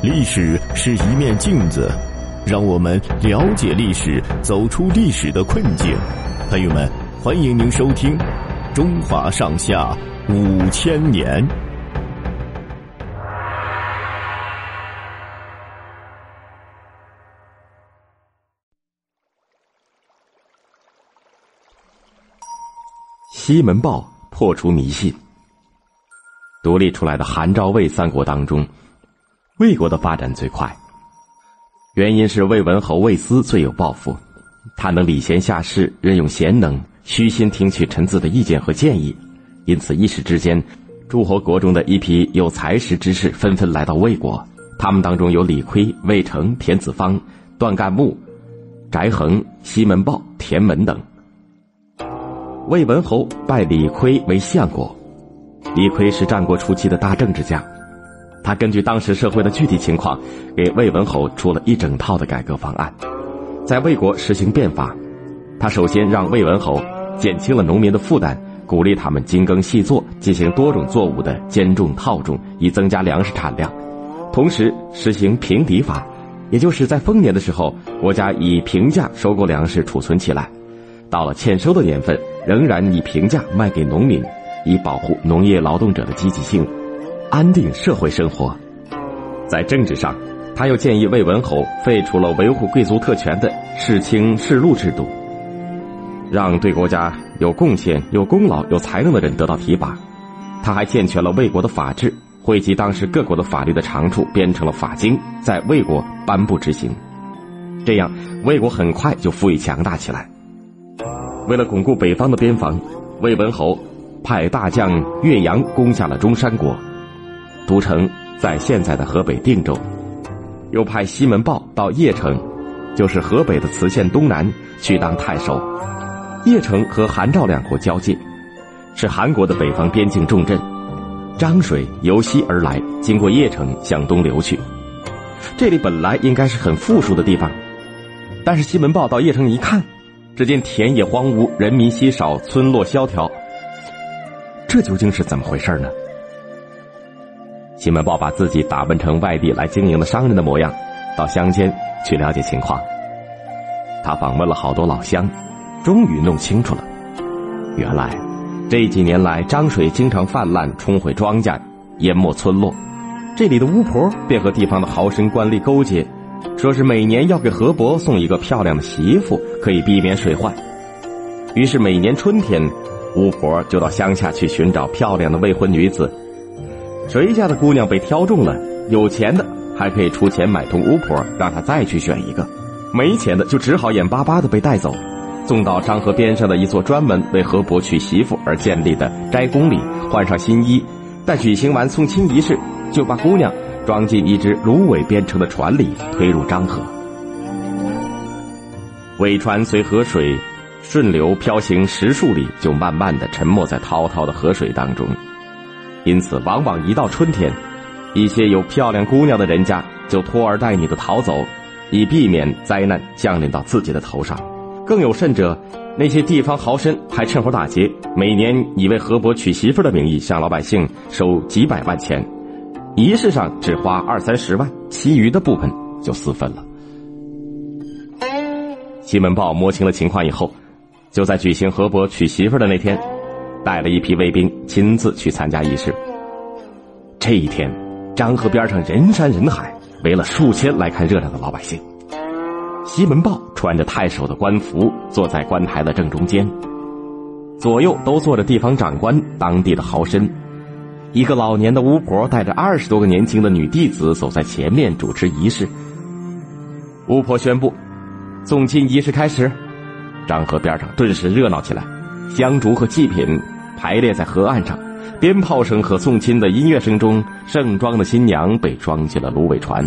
历史是一面镜子，让我们了解历史，走出历史的困境。朋友们，欢迎您收听《中华上下五千年》。西门豹破除迷信。独立出来的韩赵魏三国当中。魏国的发展最快，原因是魏文侯魏斯最有抱负，他能礼贤下士，任用贤能，虚心听取臣子的意见和建议，因此一时之间，诸侯国中的一批有才识之士纷纷来到魏国，他们当中有李悝、魏成、田子方、段干木、翟衡、西门豹、田门等。魏文侯拜李悝为相国，李悝是战国初期的大政治家。他根据当时社会的具体情况，给魏文侯出了一整套的改革方案，在魏国实行变法。他首先让魏文侯减轻了农民的负担，鼓励他们精耕细作，进行多种作物的兼种套种，以增加粮食产量。同时实行平抵法，也就是在丰年的时候，国家以平价收购粮食储存起来，到了欠收的年份，仍然以平价卖给农民，以保护农业劳动者的积极性。安定社会生活，在政治上，他又建议魏文侯废除了维护贵族特权的世卿世禄制度，让对国家有贡献、有功劳、有才能的人得到提拔。他还健全了魏国的法制，汇集当时各国的法律的长处，编成了法经，在魏国颁布执行。这样，魏国很快就富裕强大起来。为了巩固北方的边防，魏文侯派大将岳阳攻下了中山国。都城在现在的河北定州，又派西门豹到邺城，就是河北的磁县东南去当太守。邺城和韩赵两国交界，是韩国的北方边境重镇。漳水由西而来，经过邺城向东流去。这里本来应该是很富庶的地方，但是西门豹到邺城一看，只见田野荒芜，人民稀少，村落萧条。这究竟是怎么回事呢？西门豹把自己打扮成外地来经营的商人的模样，到乡间去了解情况。他访问了好多老乡，终于弄清楚了，原来这几年来漳水经常泛滥，冲毁庄稼，淹没村落。这里的巫婆便和地方的豪绅官吏勾结，说是每年要给河伯送一个漂亮的媳妇，可以避免水患。于是每年春天，巫婆就到乡下去寻找漂亮的未婚女子。谁家的姑娘被挑中了，有钱的还可以出钱买通巫婆，让她再去选一个；没钱的就只好眼巴巴的被带走，送到漳河边上的一座专门为河伯娶媳妇而建立的斋宫里，换上新衣。待举行完送亲仪式，就把姑娘装进一只芦苇编成的船里，推入漳河。苇船随河水顺流漂行十数里，就慢慢的沉没在滔滔的河水当中。因此，往往一到春天，一些有漂亮姑娘的人家就拖儿带女的逃走，以避免灾难降临到自己的头上。更有甚者，那些地方豪绅还趁火打劫，每年以为河伯娶媳妇的名义向老百姓收几百万钱，仪式上只花二三十万，其余的部分就私分了。西门豹摸清了情况以后，就在举行河伯娶媳妇的那天。带了一批卫兵，亲自去参加仪式。这一天，漳河边上人山人海，围了数千来看热闹的老百姓。西门豹穿着太守的官服，坐在官台的正中间，左右都坐着地方长官、当地的豪绅。一个老年的巫婆带着二十多个年轻的女弟子走在前面主持仪式。巫婆宣布，送亲仪式开始。漳河边上顿时热闹起来。香烛和祭品排列在河岸上，鞭炮声和送亲的音乐声中，盛装的新娘被装进了芦苇船，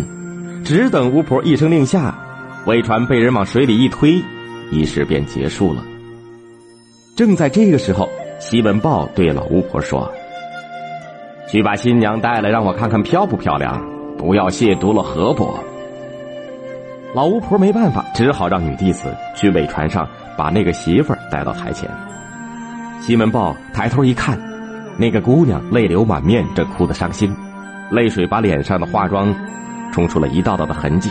只等巫婆一声令下，苇船被人往水里一推，仪式便结束了。正在这个时候，西门豹对老巫婆说：“去把新娘带来，让我看看漂不漂亮，不要亵渎了河伯。”老巫婆没办法，只好让女弟子去苇船上把那个媳妇带到台前。西门豹抬头一看，那个姑娘泪流满面，正哭得伤心，泪水把脸上的化妆冲出了一道道的痕迹。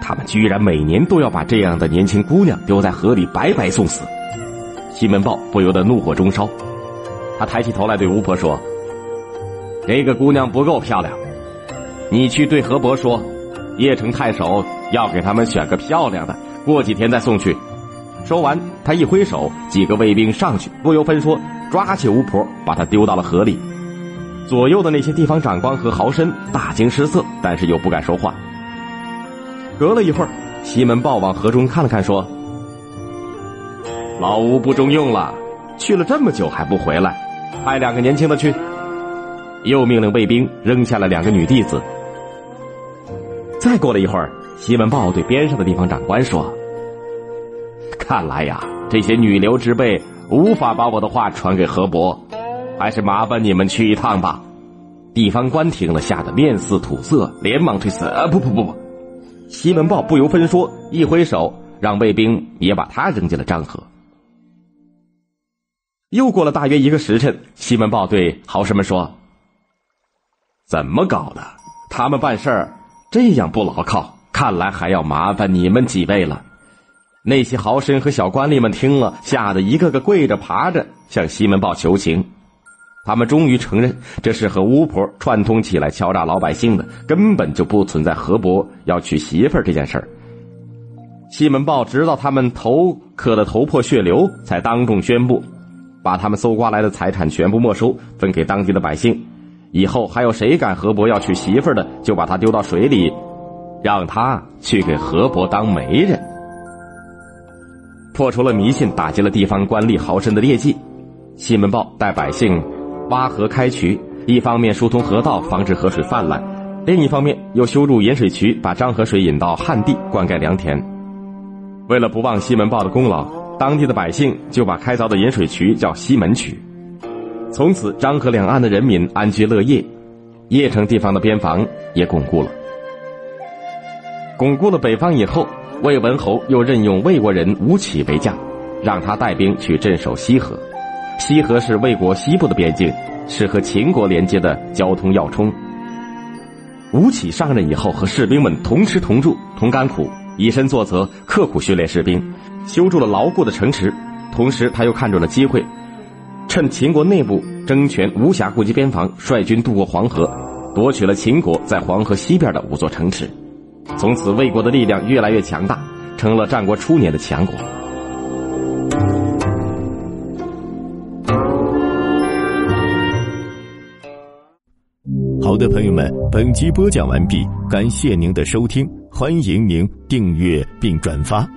他们居然每年都要把这样的年轻姑娘丢在河里白白送死。西门豹不由得怒火中烧，他抬起头来对巫婆说：“这个姑娘不够漂亮，你去对河伯说，邺城太守要给他们选个漂亮的，过几天再送去。”说完，他一挥手，几个卫兵上去，不由分说抓起巫婆，把她丢到了河里。左右的那些地方长官和豪绅大惊失色，但是又不敢说话。隔了一会儿，西门豹往河中看了看，说。老吴不中用了，去了这么久还不回来，派两个年轻的去。又命令卫兵扔下了两个女弟子。再过了一会儿，西门豹对边上的地方长官说：“看来呀，这些女流之辈无法把我的话传给河伯，还是麻烦你们去一趟吧。”地方官听了，吓得面似土色，连忙推辞：“啊，不不不不！”西门豹不由分说，一挥手，让卫兵也把他扔进了漳河。又过了大约一个时辰，西门豹对豪士们说：“怎么搞的？他们办事儿这样不牢靠，看来还要麻烦你们几位了。”那些豪绅和小官吏们听了，吓得一个个跪着爬着向西门豹求情。他们终于承认，这是和巫婆串通起来敲诈老百姓的，根本就不存在河伯要娶媳妇儿这件事儿。西门豹直到他们头磕得头破血流，才当众宣布。把他们搜刮来的财产全部没收，分给当地的百姓。以后还有谁敢河伯要娶媳妇的，就把他丢到水里，让他去给河伯当媒人。破除了迷信，打击了地方官吏豪绅的劣迹。西门豹带百姓挖河开渠，一方面疏通河道，防止河水泛滥；另一方面又修筑引水渠，把漳河水引到旱地，灌溉良田。为了不忘西门豹的功劳。当地的百姓就把开凿的引水渠叫西门渠，从此漳河两岸的人民安居乐业，邺城地方的边防也巩固了。巩固了北方以后，魏文侯又任用魏国人吴起为将，让他带兵去镇守西河。西河是魏国西部的边境，是和秦国连接的交通要冲。吴起上任以后，和士兵们同吃同住同甘苦，以身作则，刻苦训练士兵。修筑了牢固的城池，同时他又看准了机会，趁秦国内部争权无暇顾及边防，率军渡过黄河，夺取了秦国在黄河西边的五座城池。从此，魏国的力量越来越强大，成了战国初年的强国。好的，朋友们，本集播讲完毕，感谢您的收听，欢迎您订阅并转发。